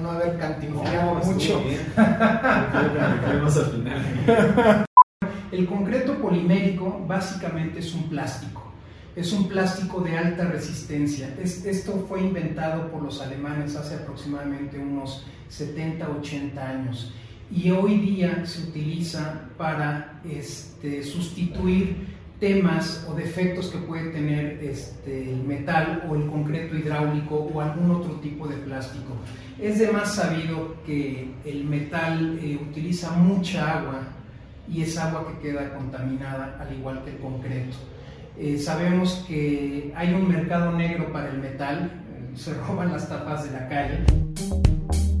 no haber cantinflado No, mucho. bien. El concreto polimérico básicamente es un plástico. Es un plástico de alta resistencia. Es- esto fue inventado por los alemanes hace aproximadamente unos 70, 80 años. Y hoy día se utiliza para este, sustituir temas o defectos que puede tener este, el metal o el concreto hidráulico o algún otro tipo de plástico. Es de más sabido que el metal eh, utiliza mucha agua y es agua que queda contaminada al igual que el concreto. Eh, sabemos que hay un mercado negro para el metal, eh, se roban las tapas de la calle.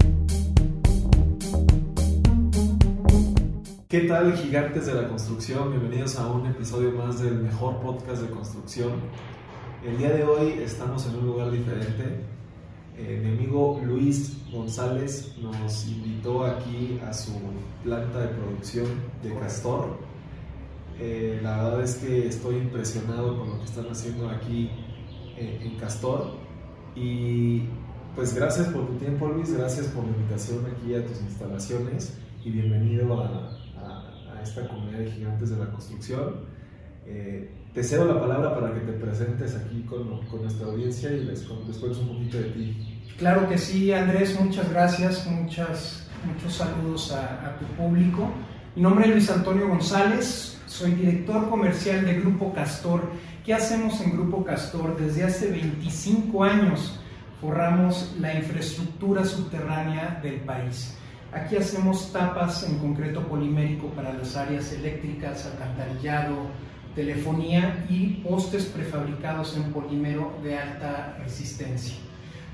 ¿Qué tal, gigantes de la construcción? Bienvenidos a un episodio más del mejor podcast de construcción. El día de hoy estamos en un lugar diferente. Eh, mi amigo Luis González nos invitó aquí a su planta de producción de Castor. Eh, la verdad es que estoy impresionado con lo que están haciendo aquí eh, en Castor. Y pues gracias por tu tiempo, Luis. Gracias por la invitación aquí a tus instalaciones y bienvenido a, esta comunidad de gigantes de la construcción. Eh, te cedo la palabra para que te presentes aquí con, con nuestra audiencia y les, les cuentes un poquito de ti. Claro que sí, Andrés, muchas gracias, muchas, muchos saludos a, a tu público. Mi nombre es Luis Antonio González, soy director comercial de Grupo Castor. ¿Qué hacemos en Grupo Castor? Desde hace 25 años forramos la infraestructura subterránea del país. Aquí hacemos tapas en concreto polimérico para las áreas eléctricas, alcantarillado, telefonía y postes prefabricados en polímero de alta resistencia.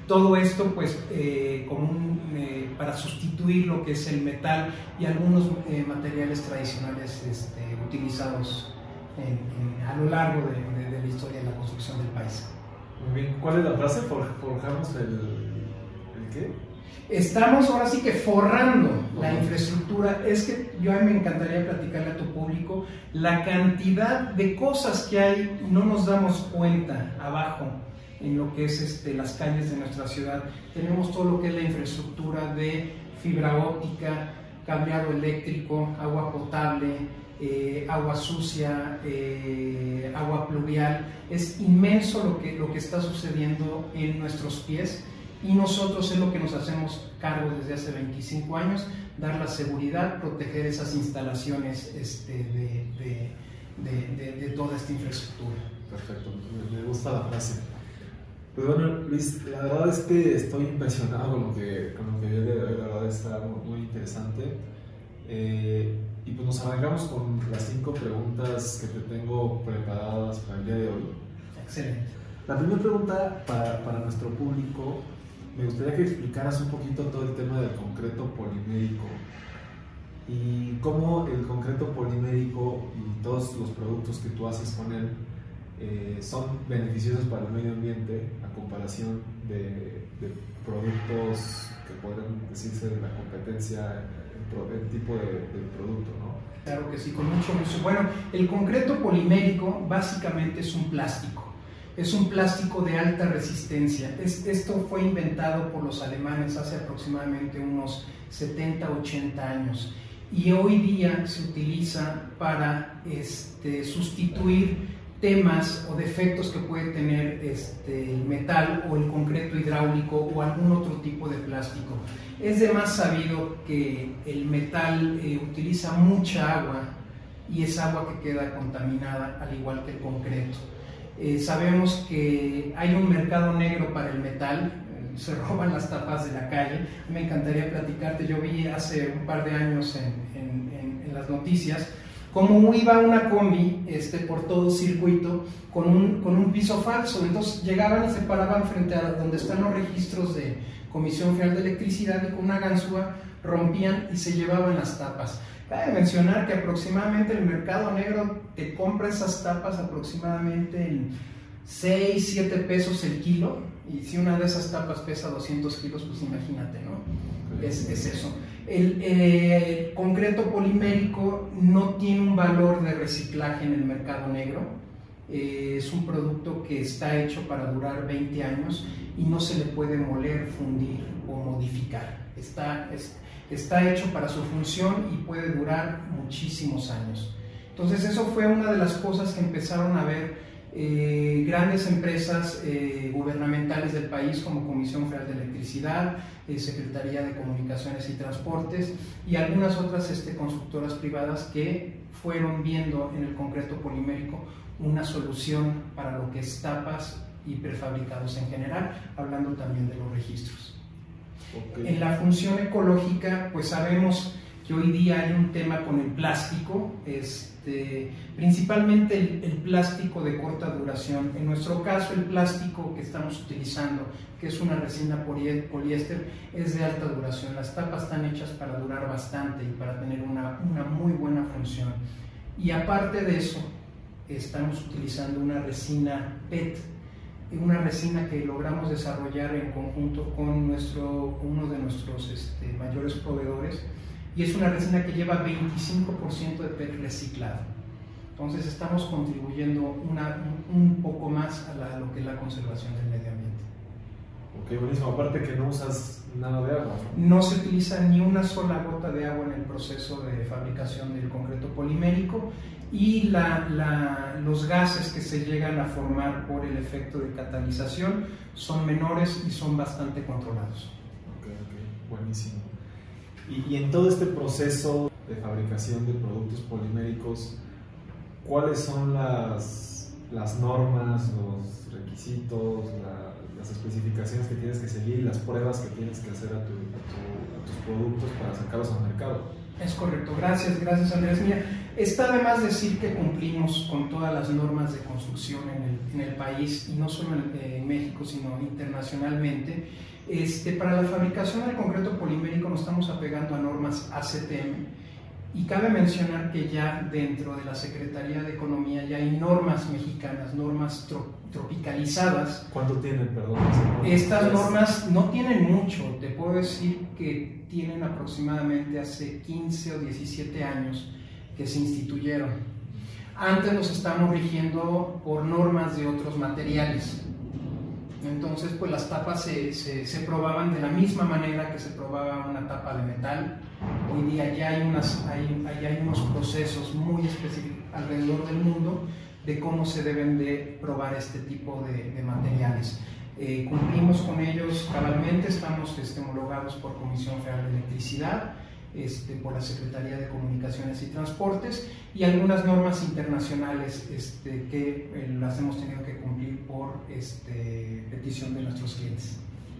Todo esto pues eh, como un, eh, para sustituir lo que es el metal y algunos eh, materiales tradicionales este, utilizados en- en- a lo largo de, de- de la historia de la construcción del país. Muy bien, ¿cuál es la frase? For- forjamos el, el qué? Estamos ahora sí que forrando la infraestructura. Es que yo a mí me encantaría platicarle a tu público la cantidad de cosas que hay y no nos damos cuenta abajo en lo que es este, las calles de nuestra ciudad. Tenemos todo lo que es la infraestructura de fibra óptica, cableado eléctrico, agua potable, eh, agua sucia, eh, agua pluvial. Es inmenso lo que, lo que está sucediendo en nuestros pies y nosotros es lo que nos hacemos cargo desde hace 25 años, dar la seguridad, proteger esas instalaciones este, de, de- de- de- de toda esta infraestructura. Perfecto, me, gusta la frase. Pues bueno, Luis, la verdad es que estoy impresionado con lo que, con lo que vi de hoy, la verdad está muy, muy interesante. Eh, y pues nos arrancamos con las cinco preguntas que te tengo preparadas para el día de hoy. Excelente. La primera pregunta para, para nuestro público, me gustaría que explicaras un poquito todo el tema del concreto polimérico y cómo el concreto polimérico y todos los productos que tú haces con él eh, son beneficiosos para el medio ambiente a comparación de, de productos que podrían decirse de la competencia, el, el tipo de, de producto, ¿no? Claro que sí, con mucho gusto. Bueno, el concreto polimérico básicamente es un plástico. Es un plástico de alta resistencia. Es- esto fue inventado por los alemanes hace aproximadamente unos 70, 80 años. Y hoy día se utiliza para este, sustituir temas o defectos que puede tener este, el metal o el concreto hidráulico o algún otro tipo de plástico. Es de más sabido que el metal eh, utiliza mucha agua y es agua que queda contaminada al igual que el concreto. Eh, sabemos que hay un mercado negro para el metal, eh, se roban las tapas de la calle. Me encantaría platicarte, yo vi hace un par de años en, en- en- las noticias cómo iba una combi este, por todo circuito con un, con un piso falso. Entonces llegaban y se paraban frente a donde están los registros de Comisión Federal de Electricidad y con una ganzúa rompían y se llevaban las tapas. Cabe mencionar que aproximadamente el mercado negro te compra esas tapas aproximadamente en 6, 7 pesos el kilo y si una de esas tapas pesa 200 kilos, pues imagínate, ¿no? Es, es eso. El eh, concreto polimérico no tiene un valor de reciclaje en el mercado negro. Eh, es un producto que está hecho para durar 20 años y no se le puede moler, fundir o modificar. Está, está hecho para su función y puede durar muchísimos años. Entonces eso fue una de las cosas que empezaron a ver eh, grandes empresas eh, gubernamentales del país como Comisión Federal de Electricidad, eh, Secretaría de Comunicaciones y Transportes y algunas otras este, constructoras privadas que fueron viendo en el concreto polimérico una solución para lo que es tapas y prefabricados en general, hablando también de los registros. En la función ecológica, pues sabemos que hoy día hay un tema con el plástico, este, principalmente el, plástico de corta duración. En nuestro caso, el plástico que estamos utilizando, que es una resina poliéster, es de alta duración. Las tapas están hechas para durar bastante y para tener una, una muy buena función. Y aparte de eso, estamos utilizando una resina PET, una resina que logramos desarrollar en conjunto con nuestro, uno de nuestros este, mayores proveedores y es una resina que lleva 25% de PET reciclado. Entonces estamos contribuyendo una, un poco más a, lo que es la conservación del medio ambiente. Ok, buenísimo. Aparte que no usas nada de agua. No se utiliza ni una sola gota de agua en el proceso de fabricación del concreto polimérico y la, los gases que se llegan a formar por el efecto de catalización son menores y son bastante controlados. Ok, ok, buenísimo. Y, en todo este proceso de fabricación de productos poliméricos, ¿cuáles son las, las normas, los requisitos, las especificaciones que tienes que seguir, las pruebas que tienes que hacer a, tu, a tus productos para sacarlos al mercado? Es correcto, gracias, gracias Andrés. Mira, está de más decir que cumplimos con todas las normas de construcción en el, país, y no solo en, México, sino internacionalmente. Este, para la fabricación del concreto polimérico nos estamos apegando a normas ACTM, y cabe mencionar que ya dentro de la Secretaría de Economía ya hay normas mexicanas, normas tropicalizadas. ¿Cuánto tienen, perdón? Estas normas no tienen mucho, te puedo decir que tienen aproximadamente hace 15 o 17 años que se instituyeron. Antes nos estamos rigiendo por normas de otros materiales. Entonces, pues las tapas se, se, probaban de la misma manera que se probaba una tapa de metal. Hoy día ya hay, unas, hay, hay unos procesos muy específicos alrededor del mundo de cómo se deben de probar este tipo de, de materiales. Eh, cumplimos con ellos cabalmente, estamos este, homologados por Comisión Federal de Electricidad, este, por la Secretaría de Comunicaciones y Transportes y algunas normas internacionales este, que eh, las hemos tenido que cumplir por este, petición de nuestros clientes.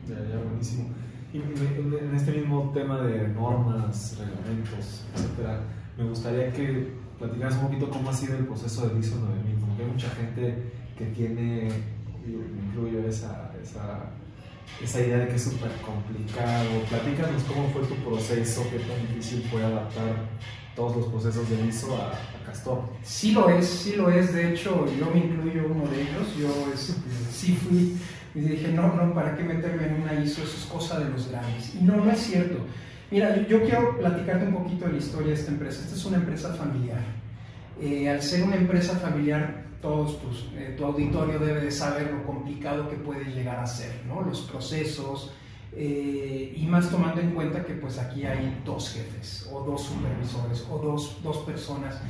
Ya, ya, buenísimo. En este mismo tema de normas, reglamentos, etcétera, me gustaría que platicaras un poquito cómo ha sido el proceso del ISO 9000, porque hay mucha gente que tiene, incluyo esa esa, idea de que es súper complicado. Platícanos cómo fue tu proceso, qué tan difícil fue adaptar todos los procesos de ISO a, Castor. Sí lo es, sí lo es. De hecho, yo me incluyo uno de ellos. Yo este, sí fui y dije, no, no, ¿para qué meterme en una ISO? Eso es cosa de los grandes. Y no, no es cierto. Mira, yo, quiero platicarte un poquito de la historia de esta empresa. Esta es una empresa familiar. Eh, al ser una empresa familiar, todos eh, tu auditorio debe de saber lo complicado que puede llegar a ser, ¿no? los procesos, eh, y más tomando en cuenta que pues aquí hay dos jefes, o dos supervisores, o dos, dos personas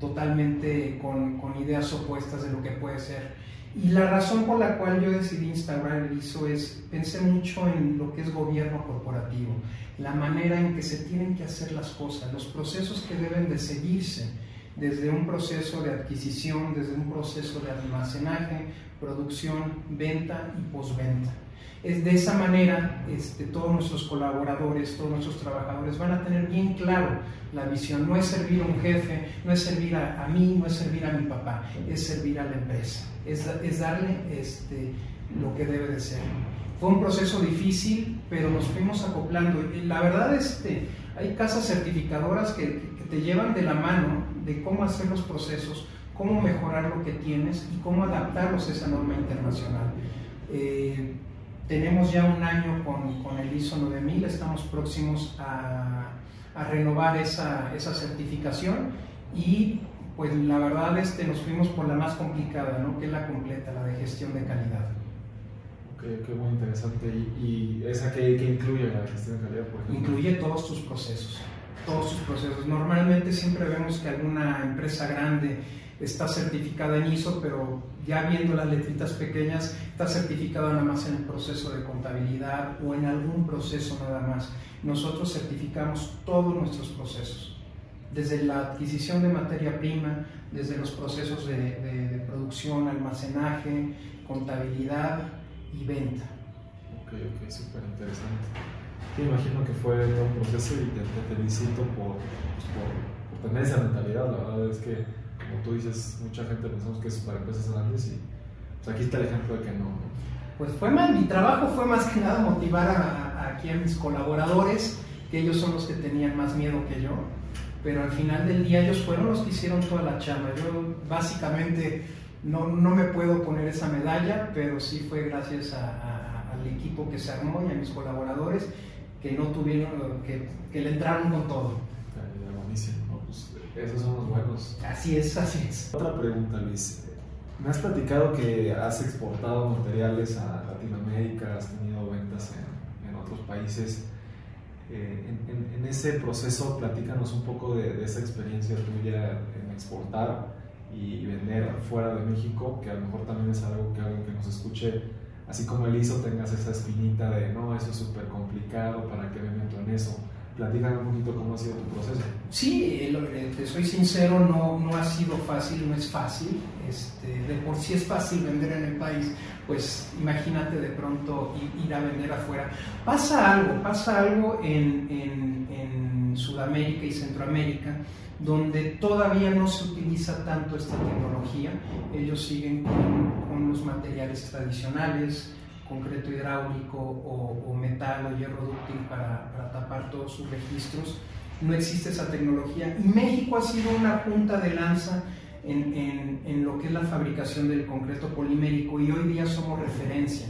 totalmente con, con, ideas opuestas de lo que puede ser. Y la razón por la cual yo decidí instaurar el ISO es, pensé mucho en lo que es gobierno corporativo, la manera en que se tienen que hacer las cosas, los procesos que deben de seguirse desde un proceso de adquisición, desde un proceso de almacenaje, producción, venta y postventa. Es de esa manera, este, todos nuestros colaboradores, todos nuestros trabajadores van a tener bien claro la visión. No es servir a un jefe, no es servir a, mí, no es servir a mi papá, es servir a la empresa, es, es darle este, lo que debe de ser. Fue un proceso difícil, pero nos fuimos acoplando. Y la verdad, este, hay casas certificadoras que, que te llevan de la mano de cómo hacer los procesos, cómo mejorar lo que tienes y cómo adaptarlos a esa norma internacional. Eh, tenemos ya un año con, con, el ISO 9000, estamos próximos a, a renovar esa, esa, certificación y pues la verdad este, nos fuimos por la más complicada, ¿no? que es la completa, la de gestión de calidad. Ok, qué muy interesante. ¿Y, esa que, incluye la gestión de calidad? Por Incluye todos tus procesos, todos tus procesos. Normalmente siempre vemos que alguna empresa grande está certificada en ISO, pero ya viendo las letritas pequeñas, está certificada nada más en el proceso de contabilidad o en algún proceso nada más. Nosotros certificamos todos nuestros procesos, desde la adquisición de materia prima, desde los procesos de, producción, almacenaje, contabilidad y venta. Ok, ok, súper interesante. Te imagino que fue todo un proceso y te, felicito por, pues, por, por tener esa mentalidad. La verdad es que como tú dices, mucha gente pensamos que es para empresas grandes y pues aquí está el ejemplo de que no. Pues fue más, mi trabajo fue más que nada motivar a, aquí a mis colaboradores, que ellos son los que tenían más miedo que yo, pero al final del día ellos fueron los que hicieron toda la chamba. Yo básicamente no, no me puedo poner esa medalla, pero sí fue gracias al equipo que se armó y a mis colaboradores que no tuvieron, que, que le entraron con todo. Esos son los buenos. Así es, así es. Otra pregunta, Luis. Me has platicado que has exportado materiales a Latinoamérica, has tenido ventas en, otros países. Eh, en, ese proceso, platícanos un poco de, esa experiencia tuya en exportar y vender fuera de México, que a lo mejor también es algo que alguien que nos escuche, así como el ISO, tengas esa espinita de no, eso es súper complicado, ¿para qué me meto en eso? Platícame un poquito cómo ha sido tu proceso. Sí, te soy sincero, no, no ha sido fácil, no es fácil. Este, de por sí es fácil vender en el país, pues imagínate de pronto ir a vender afuera. Pasa algo, pasa algo en, en, en Sudamérica y Centroamérica donde todavía no se utiliza tanto esta tecnología. Ellos siguen con, con los materiales tradicionales, concreto hidráulico o, metal o hierro dúctil para, tapar todos sus registros. No existe esa tecnología y México ha sido una punta de lanza en, en, lo que es la fabricación del concreto polimérico y hoy día somos referencia.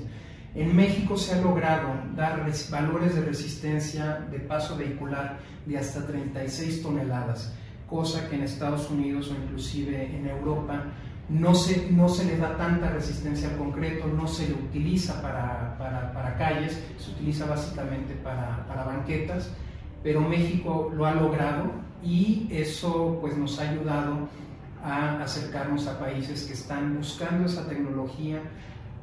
En México se ha logrado dar valores de resistencia de paso vehicular de hasta 36 toneladas, cosa que en Estados Unidos o inclusive en Europa no se, no se le da tanta resistencia al concreto, no se le utiliza para, para, calles, se utiliza básicamente para, para, banquetas, pero México lo ha logrado y eso pues nos ha ayudado a acercarnos a países que están buscando esa tecnología,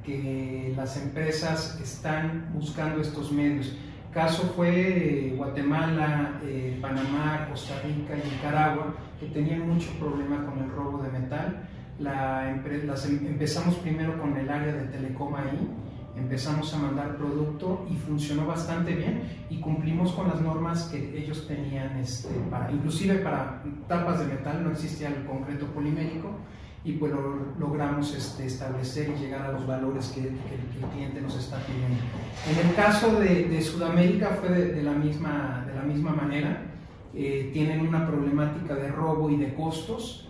que las empresas están buscando estos medios. Caso fue Guatemala, eh, Panamá, Costa Rica y Nicaragua, que tenían mucho problema con el robo de metal la, las, em, empezamos primero con el área de telecom ahí, empezamos a mandar producto y funcionó bastante bien y cumplimos con las normas que ellos tenían, este, para, inclusive para tapas de metal no existía el concreto polimérico y pues lo, logramos este, establecer y llegar a los valores que, el cliente nos está pidiendo. En el caso de, Sudamérica fue de, la misma, de la misma manera, eh, tienen una problemática de robo y de costos,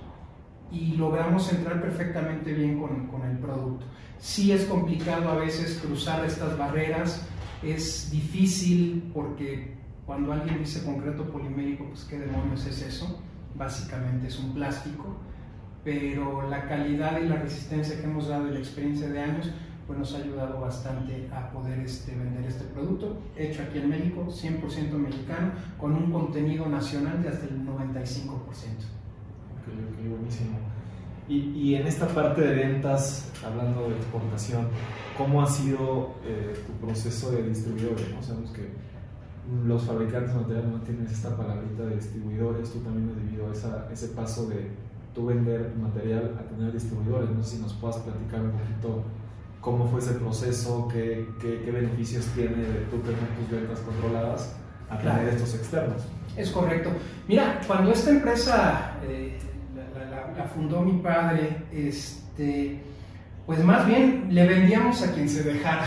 y logramos entrar perfectamente bien con, con, el producto. Sí es complicado a veces cruzar estas barreras, es difícil porque cuando alguien dice concreto polimérico, pues qué demonios es eso, básicamente es un plástico, pero la calidad y la resistencia que hemos dado y la experiencia de años, pues nos ha ayudado bastante a poder este, vender este producto, hecho aquí en México, 100% mexicano, con un contenido nacional de hasta el 95% buenísimo. Y, y, en esta parte de ventas, hablando de exportación, ¿cómo ha sido eh, tu proceso de distribuidores? Sabemos que los fabricantes de materiales no tienen esta palabrita de distribuidores, tú también has vivido esa, ese paso de tú vender material a tener distribuidores. No sé si nos puedas platicar un poquito cómo fue ese proceso, qué, qué, qué beneficios tiene de tú tener tus ventas controladas a tener estos externos. Es correcto. Mira, cuando esta empresa eh, la fundó mi padre, este, pues más bien le vendíamos a quien se dejara.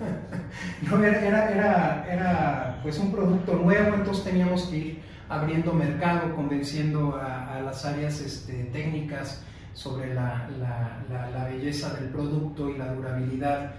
no, era, era, era, pues un producto nuevo, entonces teníamos que ir abriendo mercado, convenciendo a, las áreas este, técnicas sobre la, belleza del producto y la durabilidad.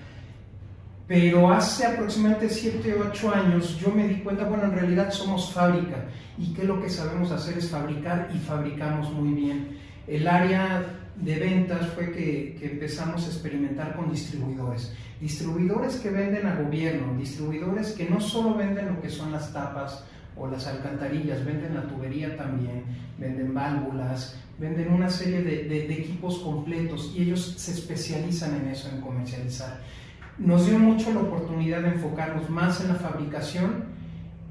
Pero hace aproximadamente 7 o 8 años yo me di cuenta, bueno, en realidad somos fábrica y que lo que sabemos hacer es fabricar y fabricamos muy bien. El área de ventas fue que, que, empezamos a experimentar con distribuidores. Distribuidores que venden a gobierno, distribuidores que no solo venden lo que son las tapas o las alcantarillas, venden la tubería también, venden válvulas, venden una serie de, de, de equipos completos y ellos se especializan en eso, en comercializar. Nos dio mucho la oportunidad de enfocarnos más en la fabricación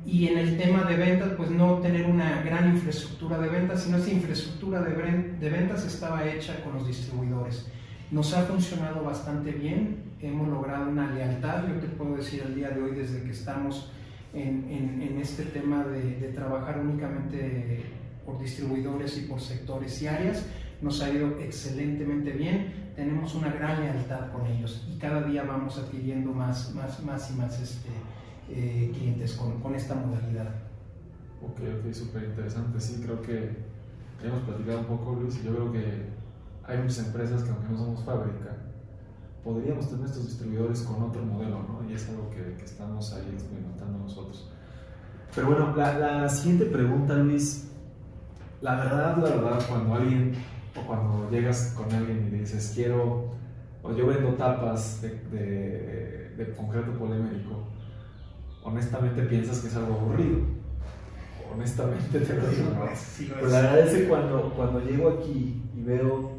y en el tema de ventas, pues no tener una gran infraestructura de ventas, sino esa infraestructura de, ventas estaba hecha con los distribuidores. Nos ha funcionado bastante bien, hemos logrado una lealtad, yo te puedo decir el día de hoy desde que estamos en, en, en este tema de, de, trabajar únicamente por distribuidores y por sectores y áreas, nos ha ido excelentemente bien, tenemos una gran lealtad con ellos y cada día vamos adquiriendo más, más, más y más este, eh, clientes con, con, esta modalidad. Ok, ok, súper interesante. Sí, creo que hemos platicado un poco, Luis, y yo creo que hay muchas empresas que aunque no somos fábrica, podríamos tener estos distribuidores con otro modelo, ¿no? Y es algo que, que estamos ahí experimentando nosotros. Pero bueno, la, la, siguiente pregunta, Luis, la verdad, la verdad, cuando alguien, o cuando llegas con alguien y dices, quiero, o yo vendo tapas de, de, de concreto polimérico, honestamente piensas que es algo aburrido. Honestamente te lo digo. ¿no? Sí, Pero la verdad es que cuando, cuando llego aquí y veo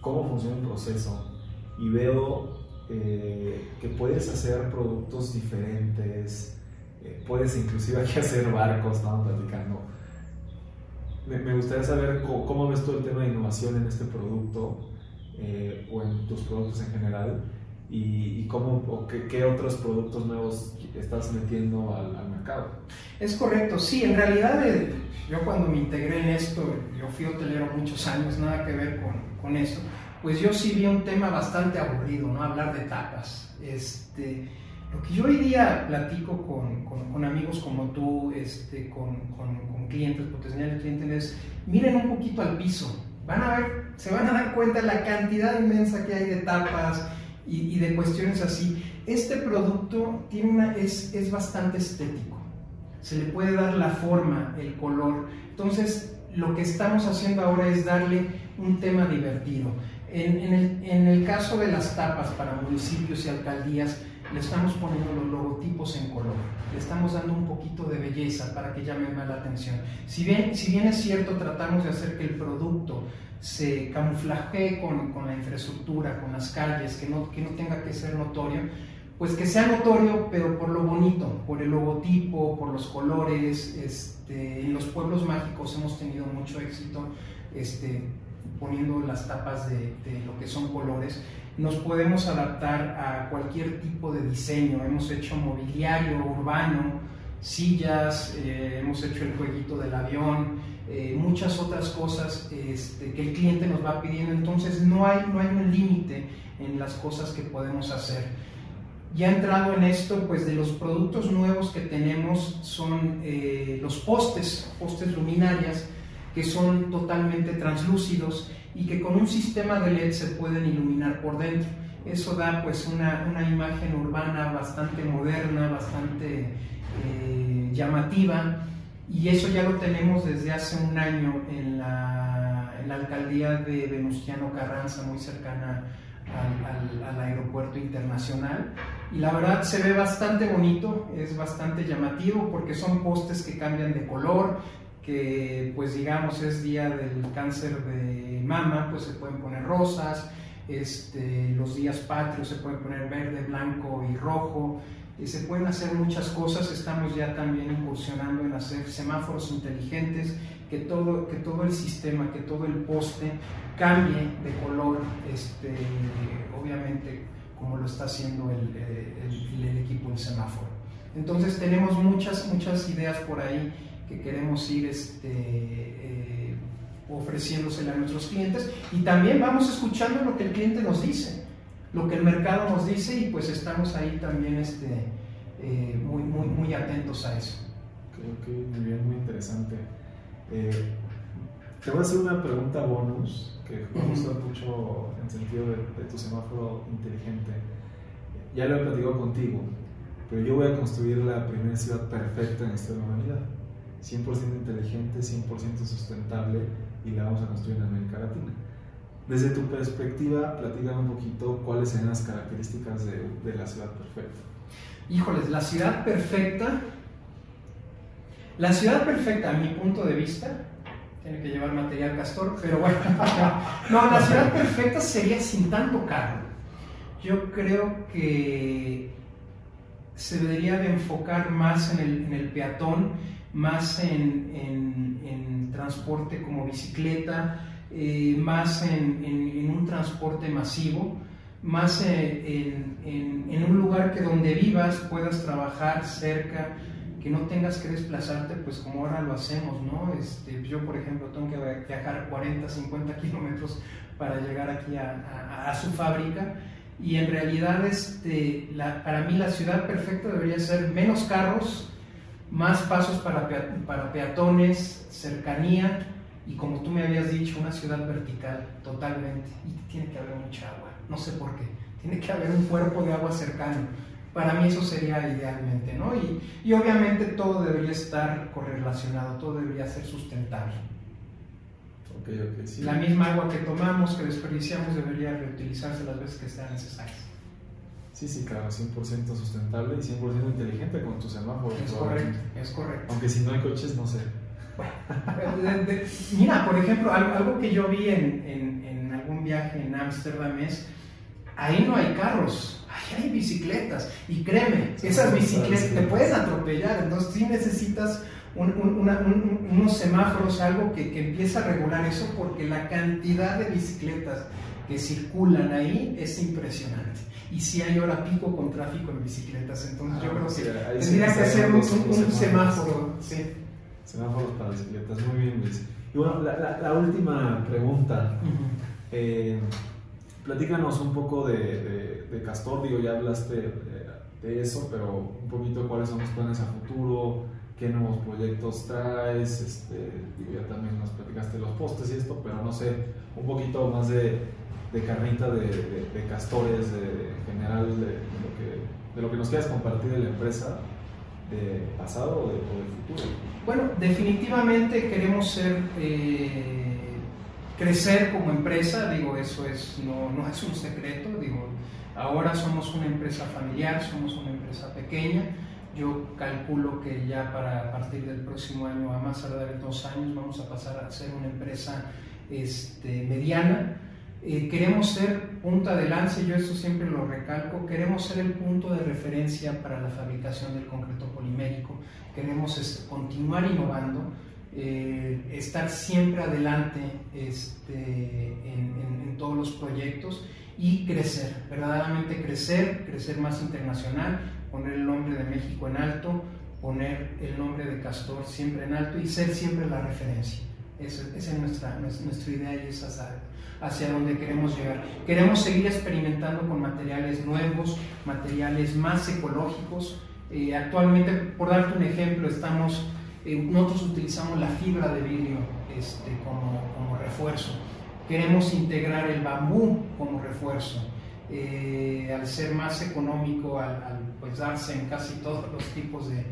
cómo funciona el proceso y veo eh, que puedes hacer productos diferentes, eh, puedes inclusive aquí hacer barcos, estamos platicando. Me, me, gustaría saber cómo, cómo, ves todo el tema de innovación en este producto eh, o en tus productos en general y, cómo o qué, otros productos nuevos estás metiendo al, al, mercado. Es correcto, sí, en realidad eh, yo cuando me integré en esto, yo fui hotelero muchos años, nada que ver con, con esto, pues yo sí vi un tema bastante aburrido, ¿no? Hablar de tapas. Este, lo que yo hoy día platico con, con, con amigos como tú, este, con, con clientes, potenciales clientes, es miren un poquito al piso, van a ver, se van a dar cuenta de la cantidad inmensa que hay de tapas, y, de cuestiones así. Este producto tiene una, es, es bastante estético, se le puede dar la forma, el color. Entonces, lo que estamos haciendo ahora es darle un tema divertido. En, el, en, el, caso de las tapas para municipios y alcaldías, le estamos poniendo los logotipos en color, le estamos dando un poquito de belleza para que llame más la atención. Si bien, si bien es cierto, tratamos de hacer que el producto se camuflaje con, con, la infraestructura, con las calles, que no, que no tenga que ser notorio, pues que sea notorio, pero por lo bonito, por el logotipo, por los colores. Este, en los pueblos mágicos hemos tenido mucho éxito este, poniendo las tapas de, de, lo que son colores. Nos podemos adaptar a cualquier tipo de diseño. Hemos hecho mobiliario urbano, sillas, eh, hemos hecho el jueguito del avión eh, muchas otras cosas este, que el cliente nos va pidiendo, entonces no hay, no hay un límite en las cosas que podemos hacer. Ya entrado en esto, pues de los productos nuevos que tenemos son eh, los postes, postes luminarias, que son totalmente translúcidos y que con un sistema de LED se pueden iluminar por dentro. Eso da pues una, una imagen urbana bastante moderna, bastante eh, llamativa y eso ya lo tenemos desde hace un año en la, en la alcaldía de Venustiano Carranza, muy cercana al, al, al, aeropuerto internacional. Y la verdad se ve bastante bonito, es bastante llamativo porque son postes que cambian de color, que pues digamos es día del cáncer de mama, pues se pueden poner rosas, este, los días patrios se pueden poner verde, blanco y rojo, y se pueden hacer muchas cosas, estamos ya también incursionando en hacer semáforos inteligentes, que todo, que todo el sistema, que todo el poste cambie de color, este, obviamente como lo está haciendo el, el, el equipo del semáforo. Entonces tenemos muchas, muchas ideas por ahí que queremos ir este, eh, ofreciéndosela a nuestros clientes y también vamos escuchando lo que el cliente nos dice lo que el mercado nos dice y pues estamos ahí también este, eh, muy, muy, muy atentos a eso. Creo que muy bien, muy interesante. Eh, te voy a hacer una pregunta bonus que me gusta mucho en sentido de, de, tu semáforo inteligente. Ya lo he platicado contigo, pero yo voy a construir la primera ciudad perfecta en esta humanidad. 100% inteligente, 100% sustentable y la vamos a construir en América Latina. Desde tu perspectiva, platícame un poquito cuáles serían las características de, la ciudad perfecta. Híjoles, la ciudad perfecta, la ciudad perfecta a mi punto de vista, tiene que llevar material castor, pero bueno, no, la ciudad perfecta sería sin tanto carro. Yo creo que se debería de enfocar más en el peatón, más en, en, transporte como bicicleta, eh, más en, en, un transporte masivo, más en, un lugar que donde vivas puedas trabajar cerca, que no tengas que desplazarte, pues como ahora lo hacemos, ¿no? Este, yo, por ejemplo, tengo que viajar 40, 50 kilómetros para llegar aquí a, a, a su fábrica y en realidad este, la, para mí la ciudad perfecta debería ser menos carros, más pasos para, para peatones, cercanía y como tú me habías dicho, una ciudad vertical totalmente. Y tiene que haber mucha agua, no sé por qué, tiene que haber un cuerpo de agua cercano. Para mí eso sería idealmente, ¿no? Y, y obviamente todo debería estar correlacionado, todo debería ser sustentable. La misma agua que tomamos, que desperdiciamos, debería reutilizarse las veces que sean necesarias. Sí, sí, claro, 100% sustentable y 100% inteligente con tus semáforos. Es correcto, es correcto. Aunque si no hay coches, no sé. mira, por ejemplo, algo que yo vi en, en, en algún viaje en Ámsterdam es, ahí no hay carros, ahí hay bicicletas. Y créeme, esas bicicletas te puedes atropellar, entonces sí necesitas unos semáforos, algo que, que empieza a regular eso, porque la cantidad de bicicletas que circulan ahí es impresionante. Y si hay hora pico con tráfico en bicicletas, entonces yo ah, creo que tendría que ser un, semáforo. Sí. Semáforos para bicicletas, muy bien Luis. Y bueno, la, la, última pregunta. Eh, platícanos un poco de, de, Castor, digo, ya hablaste de, de, eso, pero un poquito cuáles son los planes a futuro, qué nuevos proyectos traes, este, ya también nos platicaste los postes y esto, pero no sé, un poquito más de, de carnita de, de, castores, de, general, lo que, de, lo que, nos quieras compartir de la empresa, de pasado o de, futuro. Bueno, definitivamente queremos ser, eh, crecer como empresa, digo, eso es, no, no es un secreto, digo, ahora somos una empresa familiar, somos una empresa pequeña, yo calculo que ya para partir del próximo año, a más tardar de dos años, vamos a pasar a ser una empresa este, mediana. Eh, queremos ser punta de lanza, yo eso siempre lo recalco, queremos ser el punto de referencia para la fabricación del concreto polimérico, queremos continuar innovando, eh, estar siempre adelante este, en, en todos los proyectos y crecer, verdaderamente crecer, crecer más internacional, poner el nombre de México en alto, poner el nombre de Castor siempre en alto y ser siempre la referencia. Esa, es nuestra, nuestra idea y es hacia, donde queremos llegar. Queremos seguir experimentando con materiales nuevos, materiales más ecológicos. Eh, actualmente, por darte un ejemplo, estamos, eh, nosotros utilizamos la fibra de vidrio este, como, como refuerzo. Queremos integrar el bambú como refuerzo. Eh, al ser más económico, al, pues darse en casi todos los tipos de,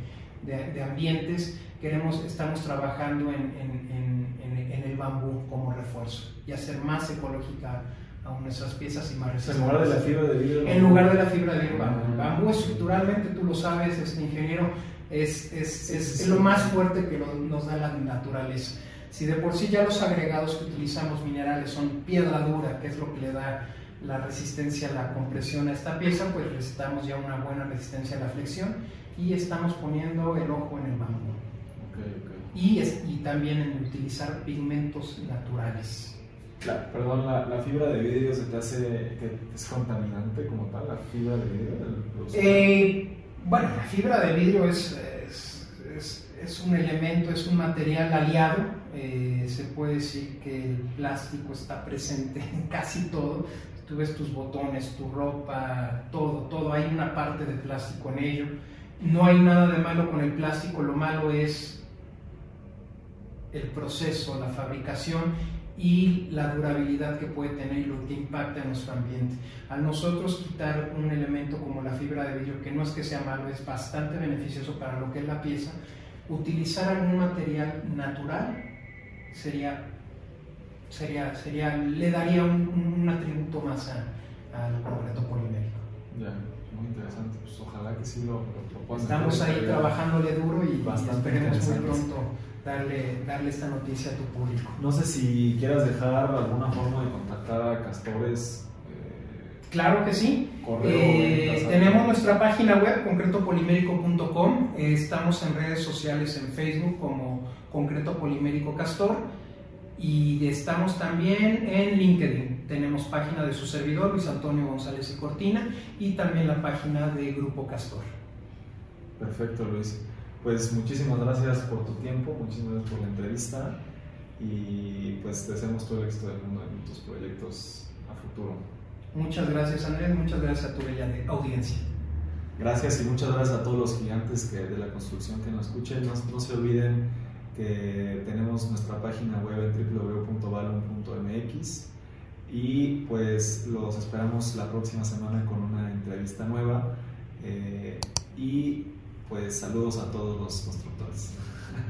de, ambientes, queremos, estamos trabajando en, en, en, el bambú como refuerzo y hacer más ecológica aún nuestras piezas y más resistentes. En lugar de la fibra de vidrio. En lugar de la fibra de vidrio, bambú. El bambú estructuralmente, tú lo sabes, es ingeniero, es, es, es, lo más fuerte que nos da la naturaleza. Si de por sí ya los agregados que utilizamos minerales son piedra dura, que es lo que le da la resistencia a la compresión a esta pieza, pues necesitamos ya una buena resistencia a la flexión y estamos poniendo el ojo en el bambú. Y, y también en utilizar pigmentos naturales. La, perdón, la, fibra de vidrio se te hace que es contaminante como tal, la fibra de vidrio. Eh, bueno, la fibra de vidrio es, es, es, un elemento, es un material aliado. Eh, se puede decir que el plástico está presente en casi todo tú ves tus botones, tu ropa, todo, todo, hay una parte de plástico en ello. No hay nada de malo con el plástico, lo malo es el proceso, la fabricación y la durabilidad que puede tener y lo que impacta en nuestro ambiente. Al nosotros quitar un elemento como la fibra de vidrio, que no es que sea malo, es bastante beneficioso para lo que es la pieza, utilizar algún material natural sería sería, sería, le daría un, atributo más al concreto polimérico. Muy interesante. Pues ojalá que sí lo, lo, Estamos ahí trabajándole duro y, y esperemos muy pronto darle, darle esta noticia a tu público. No sé si quieras dejar alguna forma de contactar a Castores. Eh, claro que sí. Eh, tenemos nuestra página web, concretopolimérico.com. Eh, estamos en redes sociales en Facebook como Concreto Polimérico Castor. Y estamos también en LinkedIn. Tenemos página de su servidor, Luis Antonio González y Cortina, y también la página de Grupo Castor. Perfecto, Luis. Pues muchísimas gracias por tu tiempo, muchísimas gracias por la entrevista y pues deseamos todo el éxito del mundo en tus proyectos a futuro. Muchas gracias Andrés, muchas gracias a tu bella audiencia. Gracias y muchas gracias a todos los gigantes que, de la construcción que nos escuchen. No, no se olviden que tenemos nuestra página web en www.balon.mx y pues los esperamos la próxima semana con una entrevista nueva eh, y pues saludos a todos los constructores.